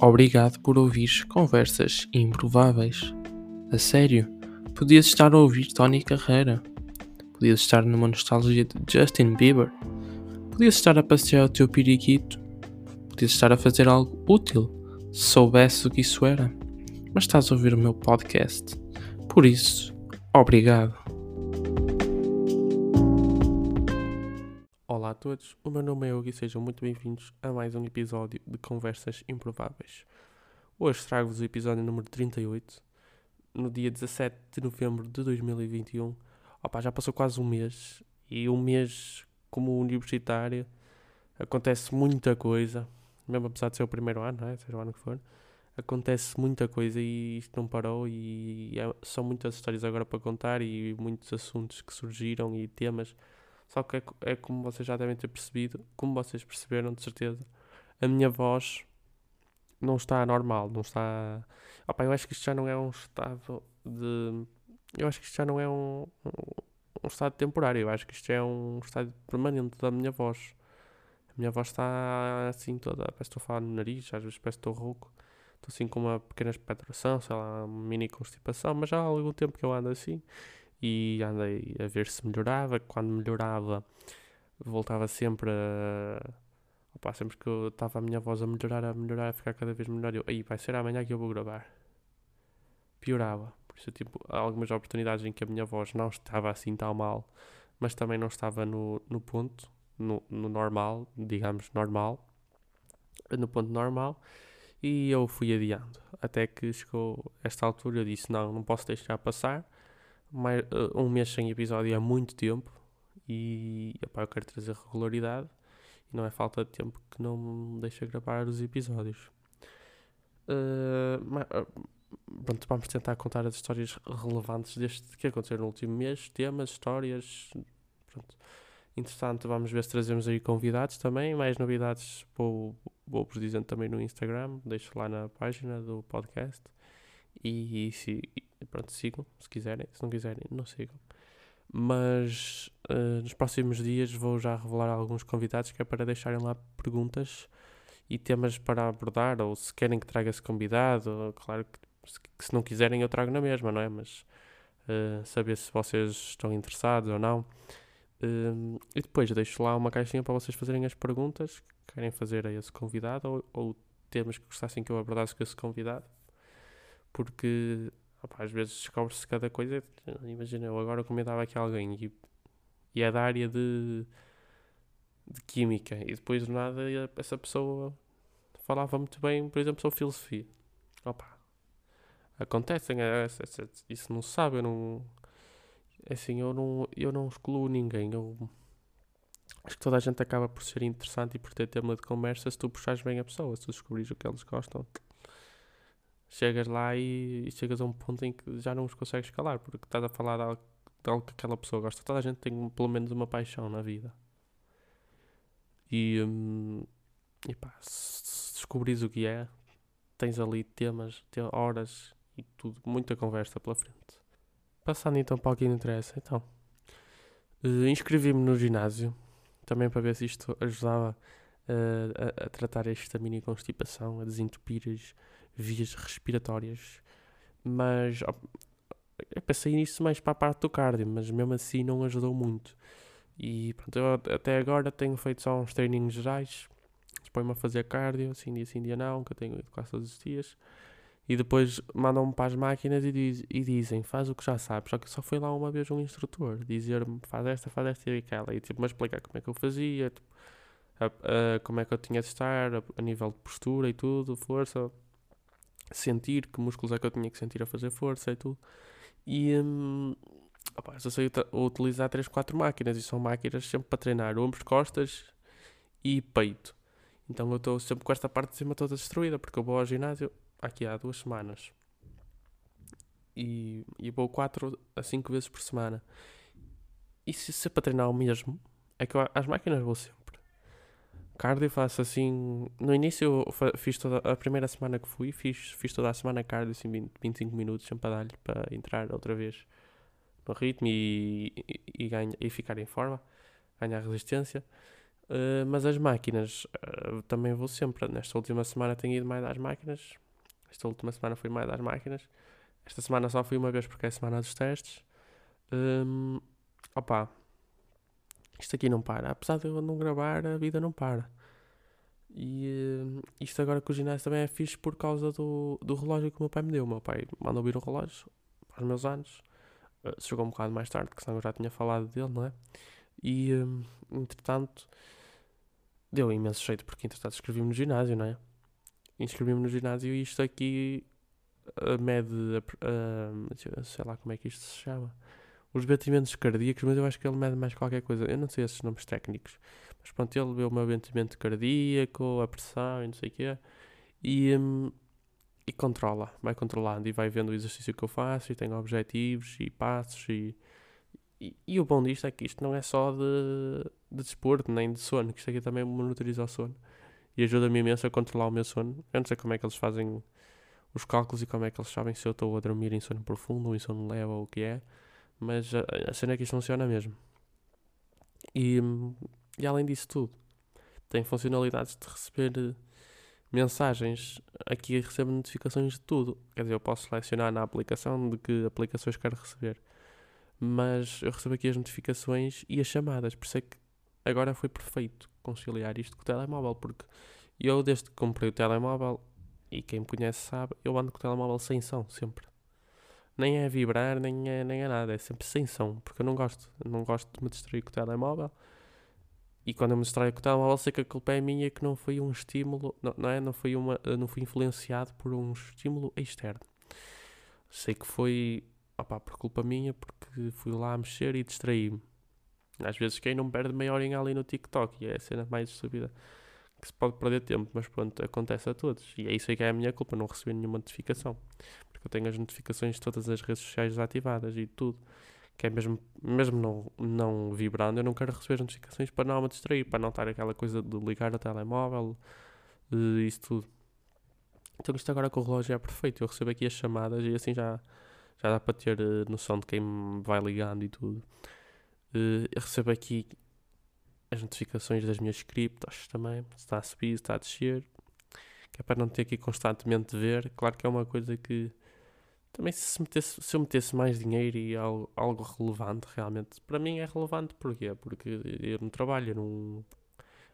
Obrigado por ouvir conversas improváveis. A sério, podias estar a ouvir Tony Carreira. Podias estar numa nostalgia de Justin Bieber. Podias estar a passear o teu periquito. Podias estar a fazer algo útil, se soubesse o que isso era. Mas estás a ouvir o meu podcast. Por isso, obrigado. Olá a todos, o meu nome é Hugo e sejam muito bem-vindos a mais um episódio de Conversas Improváveis. Hoje trago-vos o episódio número 38, no dia 17 de novembro de 2021. Opa, já passou quase um mês e um mês como universitário acontece muita coisa, mesmo apesar de ser o primeiro ano, é? seja o ano que for, acontece muita coisa e isto não parou e é, são muitas histórias agora para contar e muitos assuntos que surgiram e temas só que é, é, como vocês já devem ter percebido, como vocês perceberam de certeza, a minha voz não está normal, não está. Opa, eu acho que isto já não é um estado de. Eu acho que isto já não é um, um, estado temporário, eu acho que isto é um estado permanente da minha voz. A minha voz está assim toda. Parece que estou a falar no nariz, às vezes parece que estou rouco. Estou assim com uma pequena expectoração, sei lá, uma mini constipação, mas já há algum tempo que eu ando assim e andei a ver se melhorava. Quando melhorava, voltava sempre a. Opa, sempre que eu estava a minha voz a melhorar, a melhorar, a ficar cada vez melhor, eu, aí vai ser amanhã que eu vou gravar. Piorava. Por isso, tipo, algumas oportunidades em que a minha voz não estava assim tão mal, mas também não estava no, no ponto, no, no normal, digamos, normal, no ponto normal, e eu fui adiando. Até que chegou esta altura, eu disse: Não, não posso deixar passar mais, uh, um mês sem episódio é muito tempo e eu quero trazer regularidade e não é falta de tempo que não me deixa gravar os episódios. Uh, mas, uh, pronto, vamos tentar contar as histórias relevantes deste que aconteceu no último mês, temas, histórias. Pronto. Interessante, vamos ver se trazemos aí convidados também, mais novidades vou, vou-vos dizendo também no Instagram, deixo lá na página do podcast. E, e pronto, sigam, se quiserem. Se não quiserem, não sigam. Mas uh, nos próximos dias vou já revelar alguns convidados que é para deixarem lá perguntas e temas para abordar, ou se querem que traga esse convidado, claro que se, que se não quiserem eu trago na mesma, não é? Mas uh, saber se vocês estão interessados ou não. Uh, e depois deixo lá uma caixinha para vocês fazerem as perguntas que querem fazer a esse convidado ou, ou temas que gostassem que eu abordasse com esse convidado. Porque Opa, às vezes descobre-se cada coisa. Imagina, eu agora comentava aqui alguém e, e é da área de, de química e depois do nada essa pessoa falava muito bem, por exemplo, sobre filosofia. Opa, acontecem, é, é, é, isso não se sabe, eu não. Assim, eu não, eu não excluo ninguém. Eu acho que toda a gente acaba por ser interessante e por ter tema de conversa se tu puxares bem a pessoa, se tu descobrires o que eles gostam chegas lá e, e, chegas a um ponto em que já não os consegues calar, porque estás a falar de algo, de algo que aquela pessoa gosta. Toda a gente tem pelo menos uma paixão na vida. E, hum, e pá, se descobris o que é, tens ali temas, horas e tudo, muita conversa pela frente. Passando então para o que interessa, então. Uh, Inscrevi-me no ginásio, também para ver se isto ajudava uh, a, a, tratar esta mini constipação, a desentupir as, vias respiratórias. Mas eu pensei nisso mais para a parte do cardio, mas mesmo assim não ajudou muito. E pronto, eu até agora tenho feito só uns treininhos gerais. Depois-me a fazer cardio, assim dia sim, dia não, que eu tenho ido quase todos os dias. E depois mandam-me para as máquinas e, diz, e, dizem, faz o que já sabes. Só que só foi lá uma vez um instrutor dizer-me, faz esta, faz esta e aquela. E tipo, me explicar como é que eu fazia, tipo, a, a, como é que eu tinha de estar, a, a nível de postura e tudo, força sentir que músculos é que eu tinha que sentir a fazer força e tudo. E hum, opa, só sei utilizar 3, 4 máquinas e são máquinas sempre para treinar ombros, costas e peito. Então eu estou sempre com esta parte de cima toda destruída porque eu vou ao ginásio aqui há duas semanas e, e vou 4 a 5 vezes por semana. E se, se é para treinar o mesmo, é que eu, as máquinas vou sempre. Cardio faço assim. No início fiz toda a primeira semana que fui, fiz, fiz toda a semana cardio, assim 20, 25 minutos, sempre para dar-lhe para entrar outra vez no ritmo e, e, e, ganha, e ficar em forma, ganhar resistência. Uh, mas as máquinas uh, também vou sempre. Nesta última semana tenho ido mais às máquinas. Esta última semana fui mais às máquinas. Esta semana só fui uma vez porque é a semana dos testes. Um, opa, isto aqui não para. Apesar de eu não gravar, a vida não para. E uh, isto agora com o ginásio também é fixe por causa do, do relógio que o meu pai me deu. O meu pai mandou vir o relógio para os meus anos. Uh, chegou um bocado mais tarde, que senão eu já tinha falado dele, não é? E um, entretanto deu imenso jeito porque entretanto inscrevi-me no ginásio, não é? Inscrevi-me no ginásio e isto aqui uh, mede, uh, sei lá como é que isto se chama, os batimentos cardíacos, mas eu acho que ele mede mais qualquer coisa. Eu não sei esses nomes técnicos, mas pronto, ele vê o meu batimento cardíaco, a pressão e não sei o quê, e, um, e controla, vai controlando e vai vendo o exercício que eu faço e tem objetivos e passos e e, e, o bom disto é que isto não é só de, de desporto, nem de sono, que isto aqui também monitoriza o sono. E ajuda-me imenso a controlar o meu sono. Eu não sei como é que eles fazem os cálculos e como é que eles sabem se eu estou a dormir em sono profundo ou em sono leve ou o que é. Mas a, cena é que isto funciona mesmo. E, e além disso tudo, tem funcionalidades de receber mensagens. Aqui recebo notificações de tudo. Quer dizer, eu posso selecionar na aplicação de que aplicações quero receber mas eu recebo aqui as notificações e as chamadas, por isso é que agora foi perfeito conciliar isto com o telemóvel, porque eu desde que comprei o telemóvel, e quem me conhece sabe, eu ando com o telemóvel sem som, sempre. Nem é vibrar, nem é, nem é nada, é sempre sem som, porque eu não gosto, eu não gosto de me distrair com o telemóvel. E quando eu me distraio com o telemóvel, sei que a culpa é minha, que não foi um estímulo, não, não é? Não foi, uma, não fui influenciado por um estímulo externo. Sei que foi opá, por culpa minha, porque fui lá mexer e distraí-me. Às vezes quem não perde meia horinha ali no TikTok, e é a cena mais estúpida que se pode perder tempo, mas pronto, acontece a todos. E é isso aí que é a minha culpa, não receber nenhuma notificação. Porque eu tenho as notificações de todas as redes sociais desativadas e tudo. Que é mesmo, mesmo não, não vibrando, eu não quero receber notificações para não me distrair, para não estar aquela coisa de ligar o telemóvel, uh, isso tudo. Então isto agora com o relógio é perfeito, eu recebo aqui as chamadas e assim já já dá para ter uh, noção de quem me vai ligando e tudo. Uh, eu recebo aqui as notificações das minhas criptos também, se está a subir, se está a descer, que é para não ter que constantemente ver. Claro que é uma coisa que também se, metesse, se eu metesse mais dinheiro e algo, algo relevante realmente, para mim é relevante porquê? Porque eu não trabalho, não,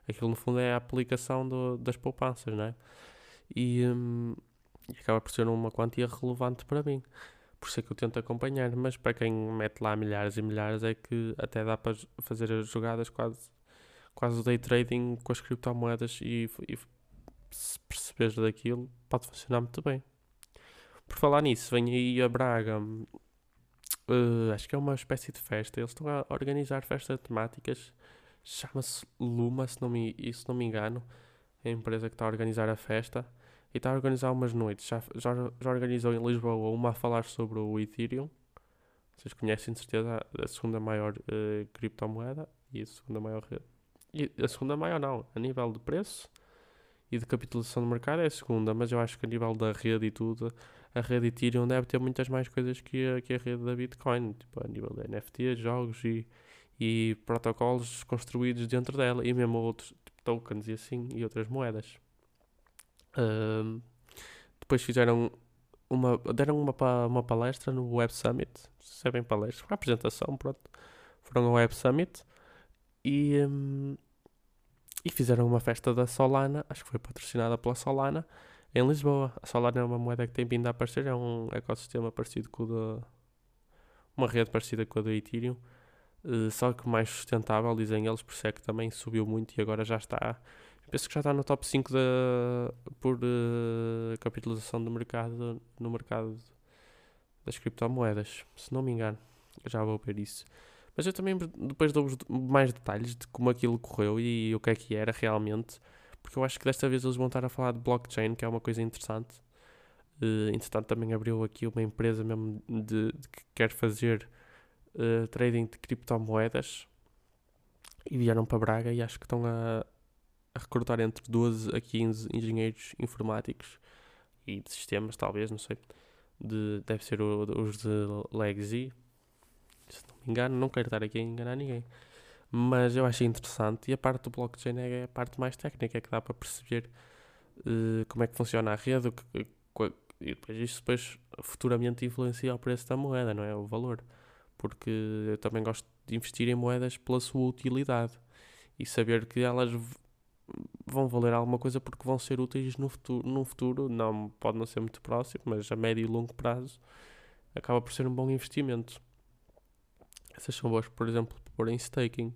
aquilo no fundo é a aplicação do, das poupanças, não é? E, um, e acaba por ser uma quantia relevante para mim por isso é que eu tento acompanhar, mas para quem mete lá milhares e milhares é que até dá para fazer as jogadas quase, quase day trading com as criptomoedas e, e se perceberes daquilo pode funcionar muito bem. Por falar nisso, vem aí a Braga, uh, acho que é uma espécie de festa, eles estão a organizar festas temáticas, chama-se Luma, se não, me, se não me engano, é a empresa que está a organizar a festa e está a organizar umas noites. Já, já, já organizou em Lisboa uma a falar sobre o Ethereum. Vocês conhecem de certeza a segunda maior uh, criptomoeda e a segunda maior. E a segunda maior não, a nível de preço e de capitalização do mercado é a segunda, mas eu acho que a nível da rede e tudo, a rede Ethereum deve ter muitas mais coisas que a, que a rede da Bitcoin, tipo a nível de NFT, jogos e, e protocolos construídos dentro dela e mesmo outros tipo, tokens e assim e outras moedas. Uh, depois fizeram uma, deram uma, uma palestra no Web Summit, se é bem palestra, uma apresentação, pronto. Foram ao Web Summit e, um, e fizeram uma festa da Solana, acho que foi patrocinada pela Solana, em Lisboa. A Solana é uma moeda que tem vindo a aparecer, é um ecossistema parecido com o da. uma rede parecida com a do Ethereum, uh, só que mais sustentável, dizem eles, por isso é que também subiu muito e agora já está penso que já está no top 5 da, por uh, capitalização do mercado, no mercado das criptomoedas, se não me engano. Já vou ver isso. Mas eu também depois dou mais detalhes de como aquilo correu e o que é que era realmente, porque eu acho que desta vez eles vão estar a falar de blockchain, que é uma coisa interessante. Uh, entretanto, também abriu aqui uma empresa mesmo de, de que quer fazer uh, trading de criptomoedas e vieram para Braga e acho que estão a, a recrutar entre 12 a 15 engenheiros informáticos e de sistemas, talvez, não sei. De, deve ser os de Legacy, se não me engano, não quero estar aqui a enganar ninguém. Mas eu achei interessante e a parte do blockchain é a parte mais técnica, que dá para perceber uh, como é que funciona a rede que, e depois isso depois futuramente influencia o preço da moeda, não é? O valor. Porque eu também gosto de investir em moedas pela sua utilidade e saber que elas vão valer alguma coisa porque vão ser úteis no futuro, no futuro não pode não ser muito próximo, mas a médio e longo prazo acaba por ser um bom investimento. Essas são boas, por exemplo, por em staking.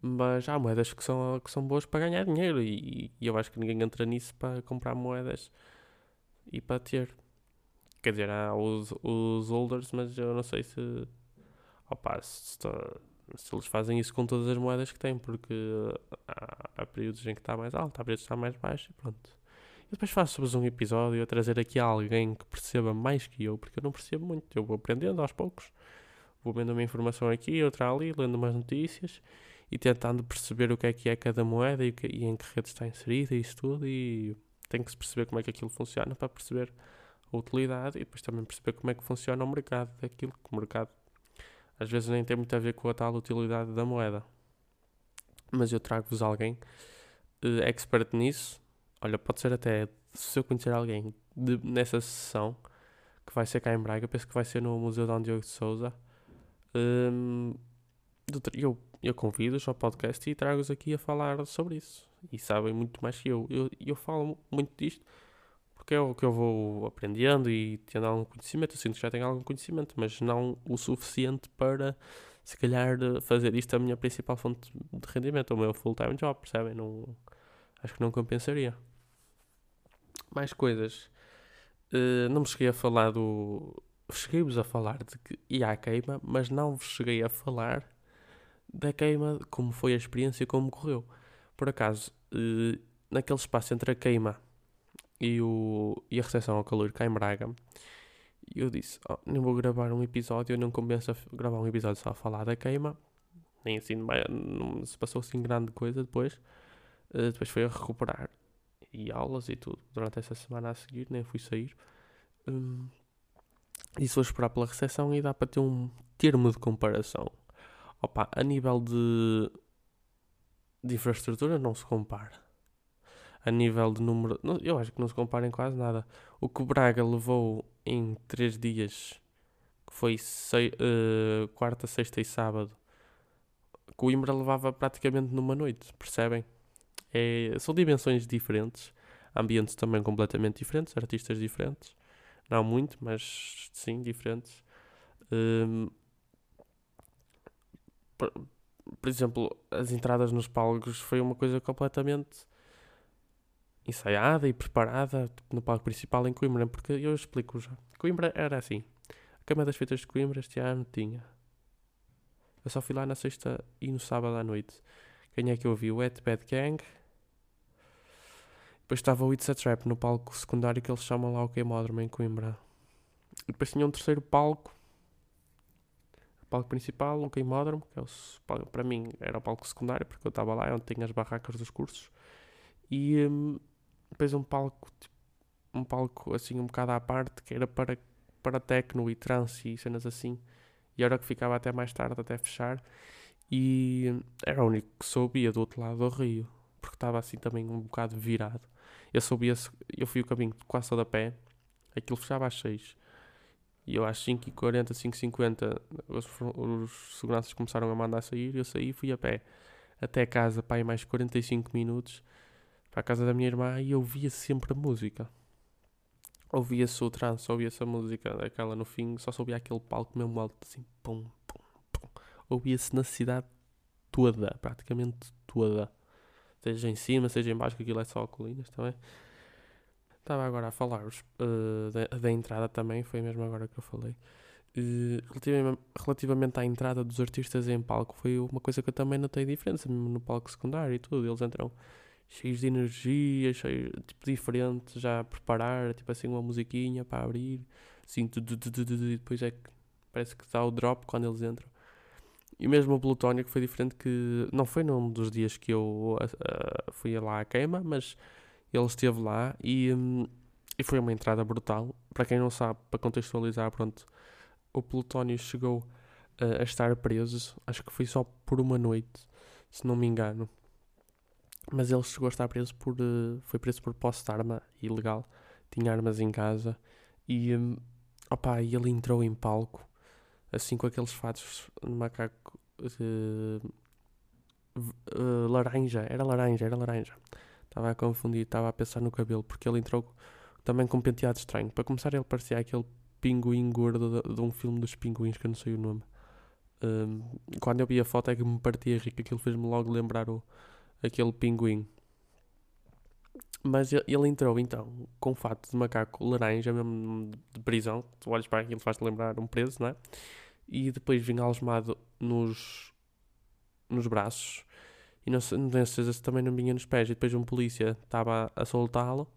Mas há moedas que são, que são boas para ganhar dinheiro e, e eu acho que ninguém entra nisso para comprar moedas e para ter. Quer dizer, há os, os holders, mas eu não sei se. Opa, se, se eles fazem isso com todas as moedas que têm, porque há, há períodos em que está mais alto, há períodos que está mais baixo e pronto. Depois faço-vos um episódio a trazer aqui alguém que perceba mais que eu, porque eu não percebo muito. Eu vou aprendendo aos poucos, vou vendo uma informação aqui, outra ali, lendo umas notícias e tentando perceber o que é que é cada moeda e, que, e em que rede está inserida e isso tudo. E tem que se perceber como é que aquilo funciona para perceber a utilidade e depois também perceber como é que funciona o mercado daquilo, que o mercado às vezes nem tem muito a ver com a tal utilidade da moeda. Mas eu trago-vos alguém uh, expert nisso. Olha, pode ser até se eu conhecer alguém de, nessa sessão que vai ser cá em Braga, penso que vai ser no Museu Dom Diogo de Souza. Um, eu, eu convido-os ao podcast e trago-os aqui a falar sobre isso. E sabem muito mais que eu. Eu, eu falo muito disto porque é o que eu vou aprendendo e tendo algum conhecimento. Eu sinto que já tenho algum conhecimento, mas não o suficiente para, se calhar, fazer isto a minha principal fonte de rendimento, o meu full-time job, percebem? Não, acho que não compensaria. Mais coisas. Uh, não me cheguei a falar do. Cheguei-vos a falar de que ia à queima, mas não vos cheguei a falar da queima, como foi a experiência como correu. Por acaso, uh, naquele espaço entre a queima e, o, e a recepção ao calor cá em Braga, eu disse: oh, Não vou gravar um episódio, não compensa gravar um episódio só a falar da queima, nem assim, não se passou assim grande coisa depois. Uh, depois foi a recuperar e aulas e tudo durante essa semana a seguir, nem fui sair. Um, e vou esperar pela recepção e dá para ter um termo de comparação. Opa, a nível de, de infraestrutura não se compara a nível de número. Eu acho que não se compara em quase nada. O que o Braga levou em 3 dias, que foi sei, uh, quarta, sexta e sábado, Coimbra levava praticamente numa noite, percebem? É, são dimensões diferentes, ambientes também completamente diferentes, artistas diferentes. Não muito, mas sim, diferentes. Um, por, por exemplo, as entradas nos palcos foi uma coisa completamente ensaiada e preparada no palco principal em Coimbra, porque eu explico já. Coimbra era assim. A Cama das Feitas de Coimbra este ano tinha. Eu só fui lá na sexta e no sábado à noite. Quem é que eu vi? O Wet Bad Gang. Depois estava o It's a Trap no palco secundário que eles chamam lá o Queimódromo em Coimbra. E depois tinha um terceiro palco. O palco principal, um queimódromo, que é o, para mim era o palco secundário, porque eu estava lá, é onde tinha as barracas dos cursos. E, hum, depois um palco, tipo, um palco assim um bocado à parte, que era para, para techno e trance e cenas assim. E era que ficava até mais tarde, até fechar. E era o único que soubia do outro lado do rio, porque estava assim também um bocado virado. Eu soubia, eu fui o caminho quase todo a pé, aquilo fechava às 6. E eu às 5h40, 5h50, os, os seguranças começaram a mandar sair, eu saí e fui a pé. Até casa, pai, mais 45 minutos para a casa da minha irmã e ouvia sempre a música. Ouvia-se o trance, ouvia-se a música, aquela no fim, só ouvia aquele palco mesmo alto, assim, pum, pum, pum. Ouvia-se na cidade toda, praticamente toda. Seja em cima, seja em baixo, que aquilo é só colinas também. Estava agora a falar uh, da, da, entrada também, foi mesmo agora que eu falei. Uh, relativamente, relativamente à entrada dos artistas em palco, foi uma coisa que eu também notei diferença, mesmo no palco secundário e tudo. Eles entram cheios de energia, cheios, tipo, diferente, já a preparar, tipo assim, uma musiquinha para abrir, assim, tu, tu, tu, e depois é que parece que dá o drop quando eles entram. E mesmo o Plutónio, que foi diferente, que não foi num dos dias que eu uh, fui lá à queima, mas ele esteve lá e, um, e foi uma entrada brutal. Para quem não sabe, para contextualizar, pronto, o Plutónio chegou uh, a estar preso, acho que foi só por uma noite se não me engano. Mas ele chegou a estar preso por. Uh, foi preso por posse de arma ilegal. Tinha armas em casa. E. Um, opa, e ele entrou em palco. Assim com aqueles fatos de macaco. Uh, uh, laranja. Era laranja, era laranja. Estava a confundir, estava a pensar no cabelo. Porque ele entrou também com um penteado estranho. Para começar, ele parecia aquele pinguim gordo de, de um filme dos pinguins que eu não sei o nome. Um, quando eu vi a foto é que me partia rico, aquilo fez-me logo lembrar o, aquele pinguim. Mas ele entrou então com fato de macaco laranja, mesmo de prisão. Tu olhas para aquilo, faz-te lembrar um preso, não é? E depois vinha algemado nos, nos braços. E não, não tenho certeza se também não vinha nos pés. E depois um polícia estava a, soltá-lo.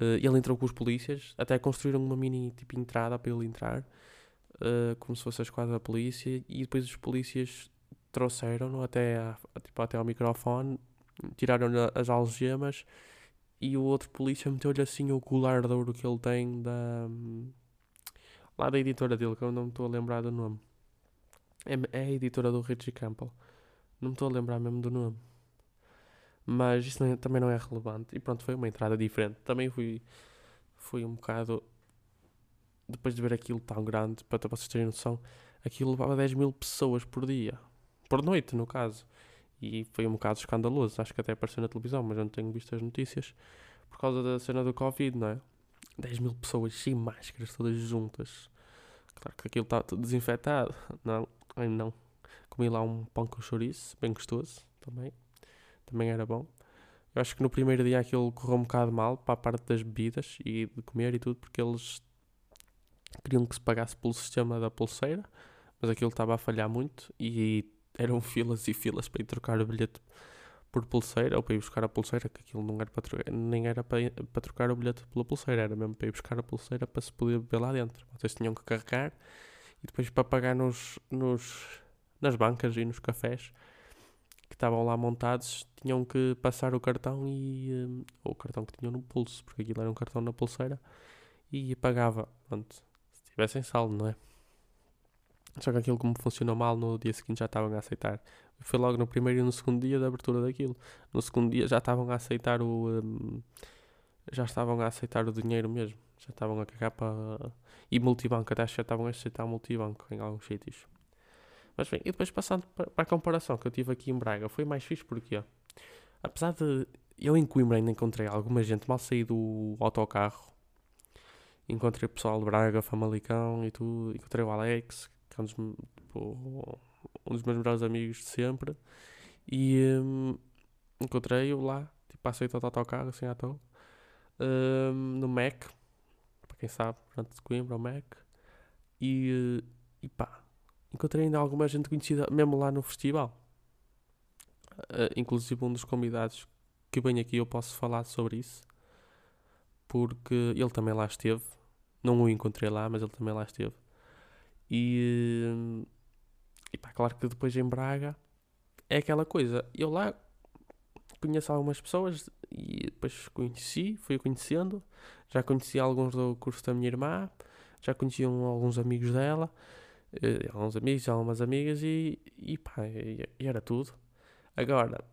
Uh, ele entrou com os polícias, até construíram uma mini tipo entrada para ele entrar, uh, como se fosse a esquadra da polícia, e depois os polícias trouxeram-no até, tipo, até ao microfone, tiraram-lhe as algemas e o outro polícia meteu-lhe assim o colar de ouro que ele tem da. lá da editora dele, que eu não me estou a lembrar do nome. É, é a editora do Richie Campbell. Não me estou a lembrar mesmo do nome. Mas isso não é, também não é relevante. E pronto, foi uma entrada diferente. Também fui, fui um bocado. Depois de ver aquilo tão grande, para, para vocês terem noção, aquilo levava 10 mil pessoas por dia. Por noite, no caso. E foi um bocado escandaloso. Acho que até apareceu na televisão, mas eu não tenho visto as notícias. Por causa da cena do Covid, não é? 10 mil pessoas sem máscaras, todas juntas. Claro que aquilo está tudo desinfetado. Não, ai não. Comi lá um pão com chouriço, bem gostoso também também era bom. Eu acho que no primeiro dia aquilo correu um bocado mal para a parte das bebidas e de comer e tudo, porque eles queriam que se pagasse pelo sistema da pulseira, mas aquilo estava a falhar muito e eram filas e filas para ir trocar o bilhete por pulseira ou para ir buscar a pulseira, que aquilo não era para trocar, nem era para, para trocar o bilhete pela pulseira, era mesmo para ir buscar a pulseira para se poder beber lá dentro. Vocês tinham que carregar e depois para pagar nos, nos, nas bancas e nos cafés que estavam lá montados tinham que passar o cartão e um, ou o cartão que tinham no pulso, porque aquilo era um cartão na pulseira e pagava, pronto, se tivessem saldo, não é? Só que aquilo como funcionou mal no dia seguinte já estavam a aceitar. Foi logo no primeiro e no segundo dia da abertura daquilo. No segundo dia já estavam a aceitar o um, já estavam a aceitar o dinheiro mesmo. Já estavam a cagar para e multibanco, até já estavam a aceitar multibanco em alguns sítios. Mas bem, e depois passando para a comparação que eu tive aqui em Braga, foi mais fixe porque, apesar de eu em Coimbra ainda encontrei alguma gente, mal saí do autocarro, encontrei pessoal de Braga, Famalicão e tudo, encontrei o Alex, é um dos, um dos meus melhores amigos de sempre, e um, encontrei-o lá, tipo, passei todo autocarro assim à toa, um, no Mac, para quem sabe, antes de Coimbra, o Mac, e, e pá encontrei ainda alguma gente conhecida, mesmo lá no festival. Uh, inclusive um dos convidados que vem aqui eu posso falar sobre isso. Porque ele também lá esteve. Não o encontrei lá, mas ele também lá esteve. E, e pá, claro que depois em Braga é aquela coisa. Eu lá conheço algumas pessoas e depois conheci, fui conhecendo. Já conheci alguns do curso da minha irmã, já conheci alguns amigos dela uh, alguns amigos, algumas amigas e, e pá, e, e era tudo. Agora,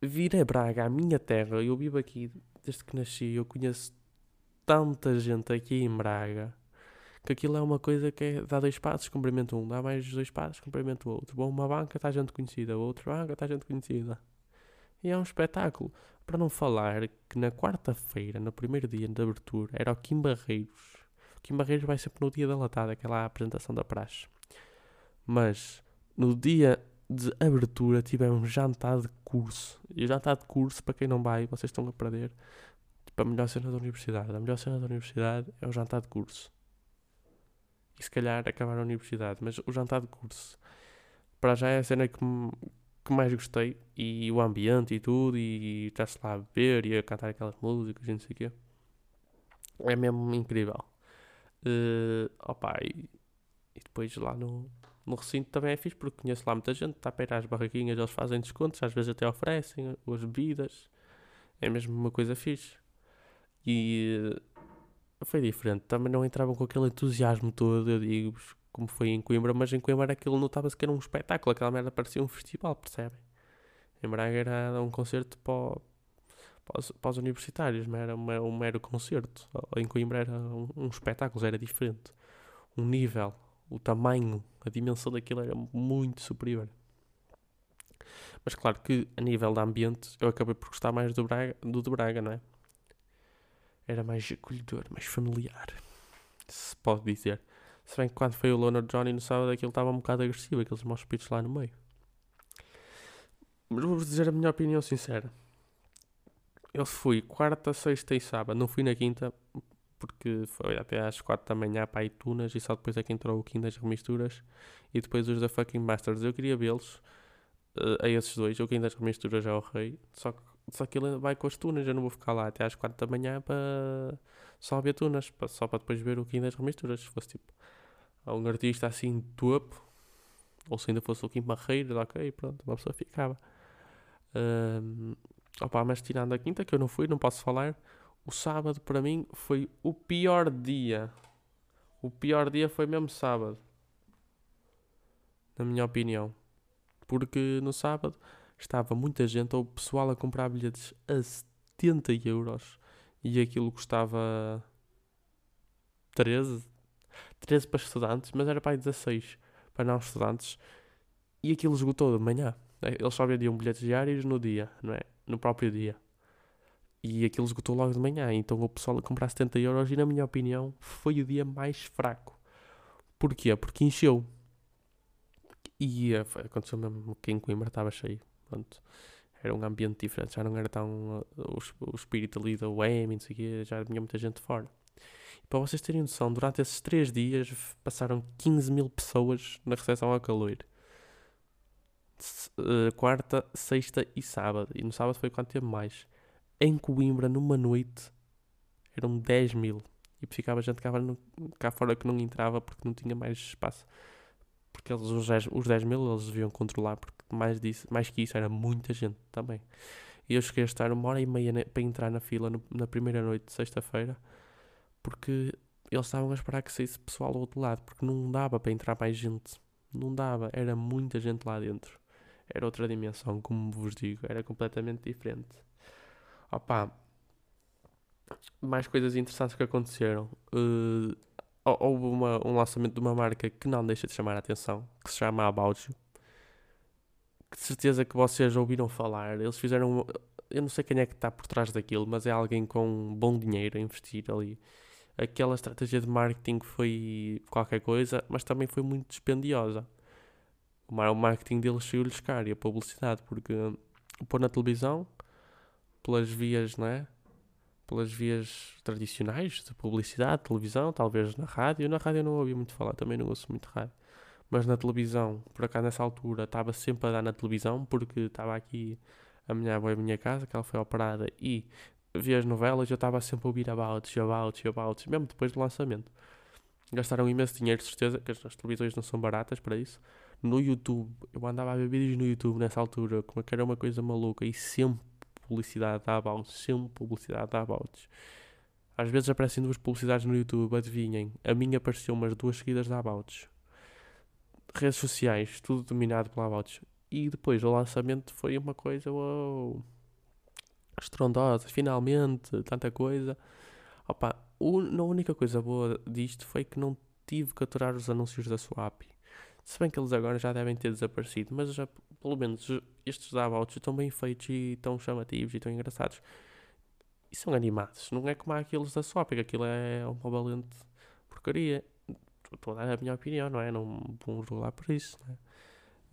vir a Braga, a minha terra, eu vivo aqui desde que nasci, eu conheço tanta gente aqui em Braga que aquilo é uma coisa que é dá dois passos, cumprimento um, dá mais dois passos, cumprimento o outro. Bom, uma banca está gente conhecida, outra banca está gente conhecida. E é um espetáculo. Para não falar que na quarta-feira, no primeiro dia de abertura, era o Kim Barreiros. O Kim Barreiros vai sempre no dia da latada, aquela apresentação da praxe. Mas no dia de abertura tivemos jantar de curso. E jantar de curso, para quem não vai, vocês estão a perder. Tipo, a melhor cena da universidade. A melhor cena da universidade é o jantar de curso. E se calhar acabar a universidade. Mas o jantar de curso, para já é a cena que, que mais gostei. E o ambiente e tudo. E estar-se lá a beber e a cantar aquelas músicas e não sei o quê. É mesmo incrível. Uh, opa, e, e depois lá no, no recinto também é fixe porque conheço lá muita gente, está para ir às barraquinhas, eles fazem descontos, às vezes até oferecem as bebidas. É mesmo uma coisa fixe. E foi diferente. Também não entravam com aquele entusiasmo todo, eu digo como foi em Coimbra, mas em Coimbra aquilo notava-se que era um espetáculo, aquela merda parecia um festival, percebem? Em Braga era um concerto para, para, os, universitários, não era um, um mero concerto. Em Coimbra era um, um espetáculo, era diferente. O nível, o tamanho, a dimensão daquilo era muito superior. Mas claro que a nível de ambiente eu acabei por gostar mais do, Braga, do de Braga, não é? Era mais acolhedor, mais familiar. Se pode dizer. Se bem que quando foi o Loner Johnny no sábado aquilo estava um bocado agressivo, aqueles maus pitos lá no meio. Mas vou-vos dizer a minha opinião sincera. Eu fui quarta, sexta e sábado. Não fui na quinta, porque foi até às quatro da manhã para Itunas e só depois é que entrou o King das remisturas e depois os da fucking Masters. Eu queria vê-los uh, a esses dois. O King das remisturas é o rei. Só que, só que ele vai com as tunas. Eu não vou ficar lá até às quatro da manhã para só ver tunas. só para depois ver o King das remisturas. Se fosse tipo um artista assim topo, ou se ainda fosse o Kim Barreiros, ok, pronto, uma pessoa ficava. Um, opa, mas tirando a quinta, que eu não fui, não posso falar. O sábado para mim foi o pior dia. O pior dia foi mesmo sábado. Na minha opinião. Porque no sábado estava muita gente, ou pessoal a comprar bilhetes a 70 euros e aquilo custava 13, 13 para estudantes, mas era para 16 para não estudantes e aquilo esgotou de manhã. Eles só vendiam bilhetes diários no dia, não é? No próprio dia. E aquilo esgotou logo de manhã. Então o pessoal a comprar 70 euros e, na minha opinião, foi o dia mais fraco. Porquê? Porque encheu. E uh, aconteceu mesmo que em Coimbra estava cheio. Pronto. Era um ambiente diferente. Já não era tão. Uh, o, o, espírito ali da UEM, já tinha muita gente fora. E para vocês terem noção, durante esses 3 dias passaram 15 mil pessoas na recepção a calor. Uh, quarta, sexta e sábado. E no sábado foi quando teve mais em Coimbra, numa noite, eram 10 mil. E ficava gente cá fora que não entrava porque não tinha mais espaço. Porque eles, os, 10, os 10 mil eles deviam controlar, porque mais, disso, mais que isso era muita gente também. E eu cheguei a estar uma hora e meia para entrar na fila no, na primeira noite de sexta-feira, porque eles estavam a esperar que saísse pessoal do outro lado, porque não dava para entrar mais gente. Não dava, era muita gente lá dentro. Era outra dimensão, como vos digo, era completamente diferente. Opa, mais coisas interessantes que aconteceram. Uh, houve uma, um lançamento de uma marca que não deixa de chamar a atenção, que se chama About You. Que de certeza que vocês ouviram falar. Eles fizeram. Eu não sei quem é que está por trás daquilo, mas é alguém com bom dinheiro a investir ali. Aquela estratégia de marketing foi qualquer coisa, mas também foi muito dispendiosa. O marketing deles saiu-lhes caro e a publicidade, porque pôr na televisão pelas vias, não é? Pelas vias tradicionais de publicidade, televisão, talvez na rádio. Na rádio eu não ouvi muito falar, também não ouço muito rádio. Mas na televisão, por acaso nessa altura, estava sempre a dar na televisão, porque estava aqui a minha avó em minha casa, que ela foi operada, e via as novelas, eu estava sempre a ouvir about, about, about, mesmo depois do lançamento. Gastaram imenso dinheiro, de certeza, que as televisões não são baratas para isso. No YouTube, eu andava a ver vídeos no YouTube nessa altura, como é que era uma coisa maluca, e sempre publicidade da About, sempre publicidade da About. Às vezes aparecem duas publicidades no YouTube, adivinhem. A minha apareceu umas duas seguidas da About. Redes sociais, tudo dominado pela About. E depois o lançamento foi uma coisa uou, estrondosa, finalmente, tanta coisa. Opa, a única coisa boa disto foi que não tive que aturar os anúncios da Swap. Se bem que eles agora já devem ter desaparecido, mas já, pelo menos estes abouts estão bem feitos e tão chamativos e tão engraçados. E são animados, não é como aqueles da Swap, que aquilo é uma valente porcaria. Estou a dar a minha opinião, não é? Não vou rolar por isso, é?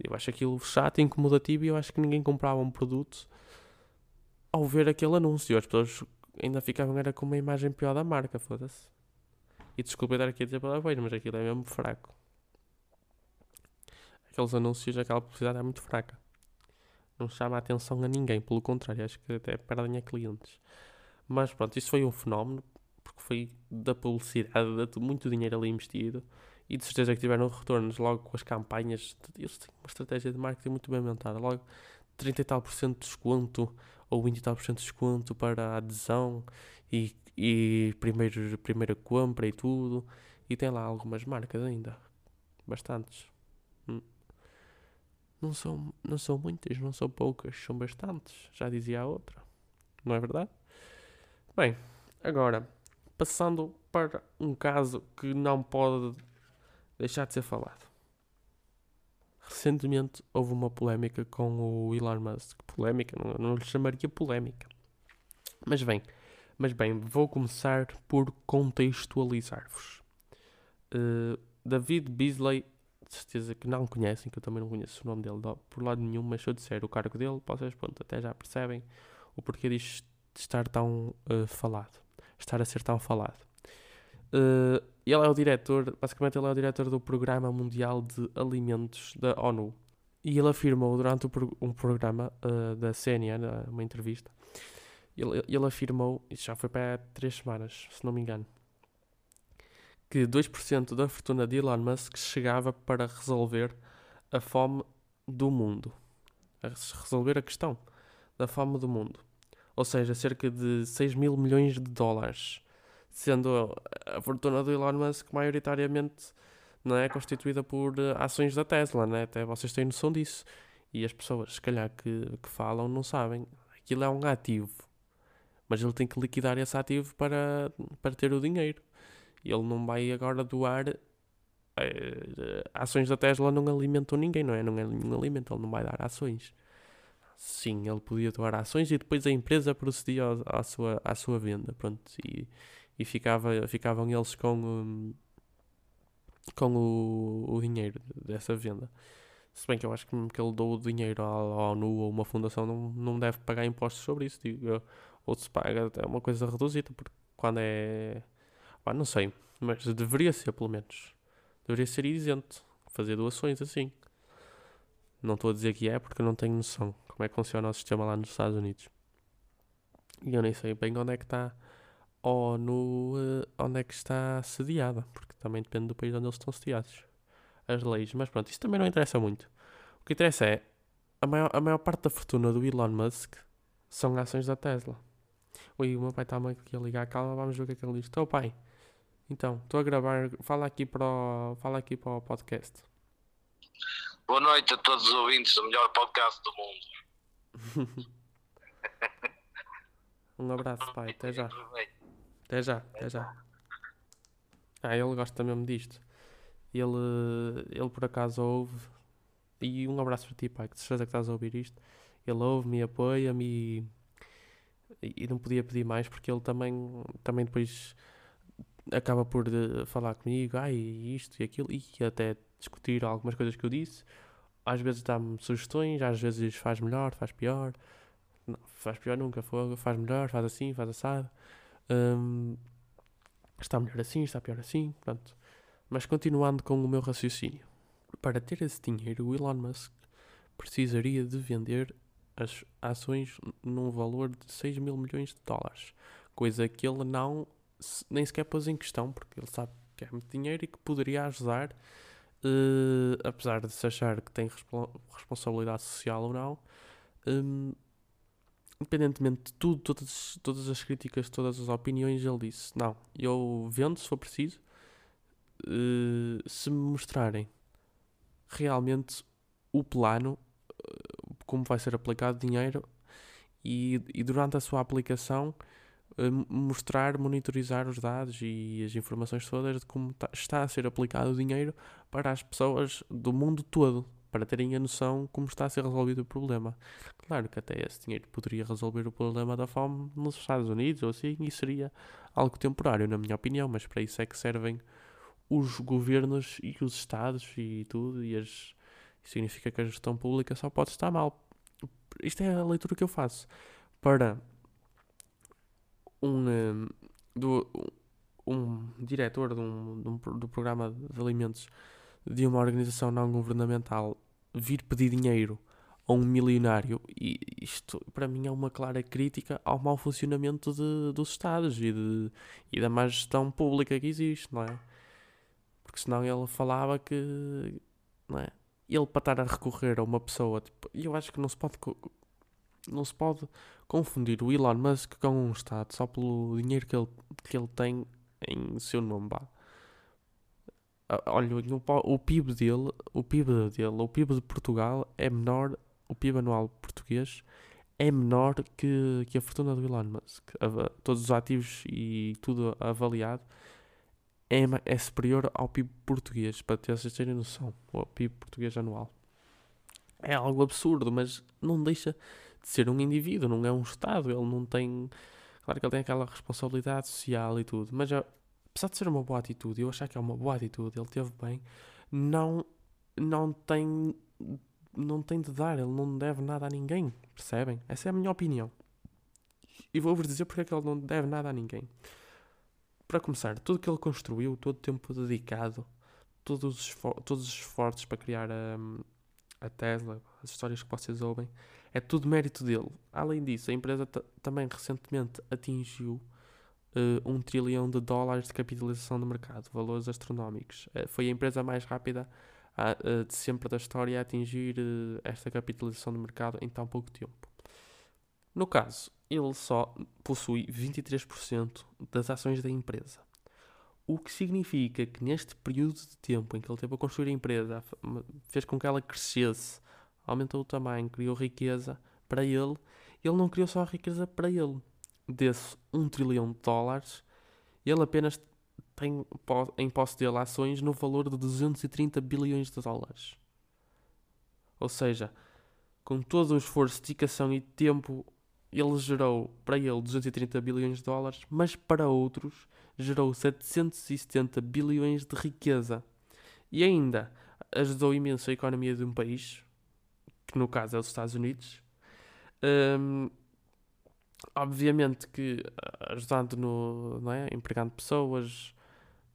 Eu acho aquilo chato, incomodativo e eu acho que ninguém comprava um produto ao ver aquele anúncio. As pessoas ainda ficavam era com uma imagem pior da marca, foda-se. E desculpa dar aqui a dizer palavrões, mas aquilo é mesmo fraco aqueles anúncios, aquela publicidade é muito fraca. Não chama a atenção a ninguém, pelo contrário, acho que até perdem a clientes. Mas pronto, isso foi um fenómeno, porque foi da publicidade, de muito dinheiro ali investido, e de certeza que tiveram retornos logo com as campanhas. Eles têm uma estratégia de marketing muito bem montada. Logo 30 e tal por cento de desconto, ou 20 e tal por cento de desconto para a adesão, e, e primeiro, primeira compra e tudo. E tem lá algumas marcas ainda. Bastantes. Hum. Não são, não são muitas, não são poucas, são bastantes, já dizia a outra. Não é verdade? Bem, agora, passando para um caso que não pode deixar de ser falado. Recentemente houve uma polémica com o Elon Musk. Polémica, não, não lhe chamaria polémica. Mas bem, mas bem, vou começar por contextualizar-vos. Uh, David Beasley, de certeza que não conhecem, que eu também não conheço o nome dele por lado nenhum, mas se eu disser o cargo dele, vocês pronto, até já percebem o porquê de estar tão uh, falado, estar a ser tão falado. Uh, ele é o diretor, basicamente ele é o diretor do Programa Mundial de Alimentos da ONU. E ele afirmou durante um programa uh, da CNN, uma entrevista, ele, ele afirmou, isso já foi para três semanas, se não me engano, que 2% da fortuna de Elon Musk chegava para resolver a fome do mundo. A resolver a questão da fome do mundo. Ou seja, cerca de 6 mil milhões de dólares. Sendo a fortuna do Elon Musk maioritariamente não é, constituída por eh, ações da Tesla, né? até vocês têm noção disso. E as pessoas, se calhar, que, que falam, não sabem. Aquilo é um ativo. Mas ele tem que liquidar esse ativo para, para ter o dinheiro. Ele não vai agora doar. Uh, ações da Tesla não alimentam ninguém, não é? Não é nenhum alimento, ele não vai dar ações. Sim, ele podia doar ações e depois a empresa procedia à sua, à sua venda. Pronto, e, e ficava, ficavam eles com, um, com o, o dinheiro dessa venda. Se bem que eu acho que, que ele dou o dinheiro à, à ONU ou uma fundação não, não deve pagar impostos sobre isso. Digo, ou se paga é uma coisa reduzida, porque quando é Pá, não sei, mas deveria ser pelo menos. Deveria ser isento. Fazer doações assim. Não estou a dizer que é porque eu não tenho noção como é que funciona o sistema lá nos Estados Unidos. E eu nem sei bem onde é que está ou no uh, onde é que está sediada, porque também depende do país onde eles estão sediados. As leis, mas pronto, isso também não interessa muito. O que interessa é a maior, a maior parte da fortuna do Elon Musk são ações da Tesla. Oi, o meu pai está aqui a ligar, calma, vamos ver o que é que ele diz. Estou, pai. Então, estou a gravar. Fala aqui para o, fala aqui para o podcast. Boa noite a todos os ouvintes do melhor podcast do mundo. um abraço, pai. Até já. Até já, até já. Ah, ele gosta mesmo disto. Ele, ele por acaso ouve. E um abraço para ti, pai, que de certeza que estás a ouvir isto. Ele ouve-me, apoia-me e, e não podia pedir mais porque ele também, também depois acaba por uh, falar comigo, ai, isto e aquilo, e até discutir algumas coisas que eu disse. Às vezes dá-me sugestões, às vezes faz melhor, faz pior. Não, faz pior nunca, faz melhor, faz assim, faz assado. Um, está melhor assim, está pior assim, pronto. Mas continuando com o meu raciocínio. Para ter esse dinheiro, o Elon Musk precisaria de vender as ações num valor de 6 mil milhões de dólares. Coisa que ele não nem sequer pôs em questão, porque ele sabe que é muito dinheiro e que poderia ajudar, uh, apesar de se achar que tem responsabilidade social ou não. Um, independentemente de tudo, todas, todas as críticas, todas as opiniões, ele disse: Não, eu vendo se for preciso, uh, se me mostrarem realmente o plano, uh, como vai ser aplicado dinheiro, e, e durante a sua aplicação mostrar, monitorizar os dados e as informações todas de como tá, está a ser aplicado o dinheiro para as pessoas do mundo todo, para terem a noção como está a ser resolvido o problema. Claro que até esse dinheiro poderia resolver o problema da fome nos Estados Unidos ou assim, e seria algo temporário, na minha opinião, mas para isso é que servem os governos e os estados e tudo, e as, significa que a gestão pública só pode estar mal. Isto é a leitura que eu faço. Para um, do, um diretor de um, de um, do programa de alimentos de uma organização não governamental vir pedir dinheiro a um milionário, e isto para mim é uma clara crítica ao mau funcionamento de, dos Estados e, de, e da má gestão pública que existe, não é? Porque senão ele falava que, não é? Ele para estar a recorrer a uma pessoa, tipo, eu acho que não se pode não se pode confundir o Elon Musk com um Estado só pelo dinheiro que ele, que ele tem em seu nome. Bah. olha, o, PIB dele, o PIB dele, o PIB de Portugal é menor, o PIB anual português é menor que, que a fortuna do Elon Musk. Todos os ativos e tudo avaliado é, é superior ao PIB português, para vocês terem noção, o PIB português anual. É algo absurdo, mas não deixa de ser um indivíduo, não é um Estado. Ele não tem. Claro que ele tem aquela responsabilidade social e tudo, mas apesar de ser uma boa atitude, eu achar que é uma boa atitude, ele teve bem, não, não tem. Não tem de dar, ele não deve nada a ninguém, percebem? Essa é a minha opinião. E vou-vos dizer porque é que ele não deve nada a ninguém. Para começar, tudo que ele construiu, todo o tempo dedicado, todos os, esforços para criar a, a Tesla, as histórias que vocês ouvem, é tudo mérito dele. Além disso, a empresa também recentemente atingiu uh, um trilhão de dólares de capitalização de mercado, valores astronómicos. Uh, foi a empresa mais rápida a, uh, de sempre da história a atingir esta capitalização de mercado em tão pouco tempo. No caso, ele só possui 23% das ações da empresa. O que significa que neste período de tempo em que ele teve a construir a empresa, fez com que ela crescesse, aumentou o tamanho, criou riqueza para ele, ele não criou só riqueza para ele. Desse 1 trilhão de dólares, ele apenas tem em posse dele ações no valor de 230 bilhões de dólares. Ou seja, com todo o esforço, dedicação e tempo ele gerou para ele 230 bilhões de dólares, mas para outros gerou 770 bilhões de riqueza. E ainda ajudou imenso a economia de um país, que no caso é os Estados Unidos. Um, obviamente que ajudando no, não é? empregando pessoas,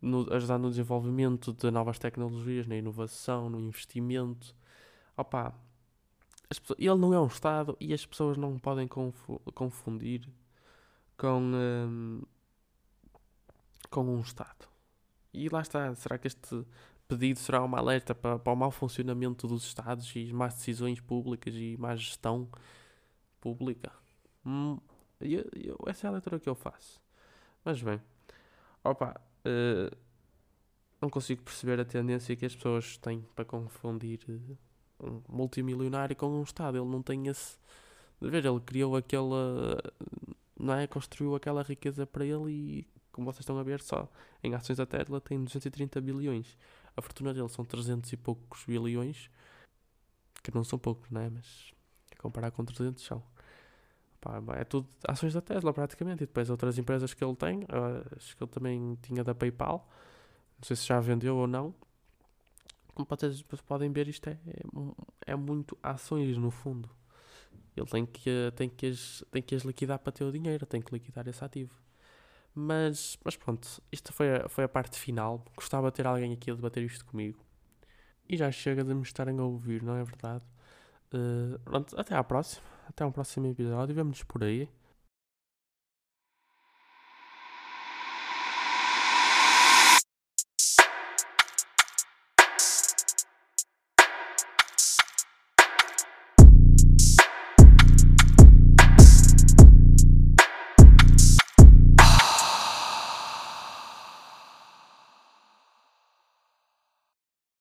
no, ajudando no desenvolvimento de novas tecnologias, na inovação, no investimento. Opa, pessoas, ele não é um Estado e as pessoas não podem confu confundir com, um, com um Estado. E lá está, será que este pedido será uma alerta para, para o mau funcionamento dos Estados e más decisões públicas e má gestão pública? Hum, eu, eu, essa é a leitura que eu faço. Mas bem, opa, uh, não consigo perceber a tendência que as pessoas têm para confundir. Uh, um multimilionário com um Estado. Ele não tem esse. Ver, ele criou aquela. Não é? Construiu aquela riqueza para ele e, como vocês estão a ver, só em ações da Tesla tem 230 bilhões. A fortuna dele são 300 e poucos bilhões, que não são poucos, não é? Mas a comparar com 300 são. É tudo ações da Tesla praticamente. E depois outras empresas que ele tem, acho que ele também tinha da PayPal. Não sei se já vendeu ou não como vocês podem ver, isto é, é, é, muito ações no fundo. Ele tem que, tem, que as, tem que as liquidar para ter o dinheiro, tem que liquidar esse ativo. Mas, mas pronto, isto foi a, foi a parte final. Gostava de ter alguém aqui a debater isto comigo. E já chega de me estarem a ouvir, não é verdade? Uh, pronto, até à próxima. Até ao próximo episódio. Vemo-nos por aí.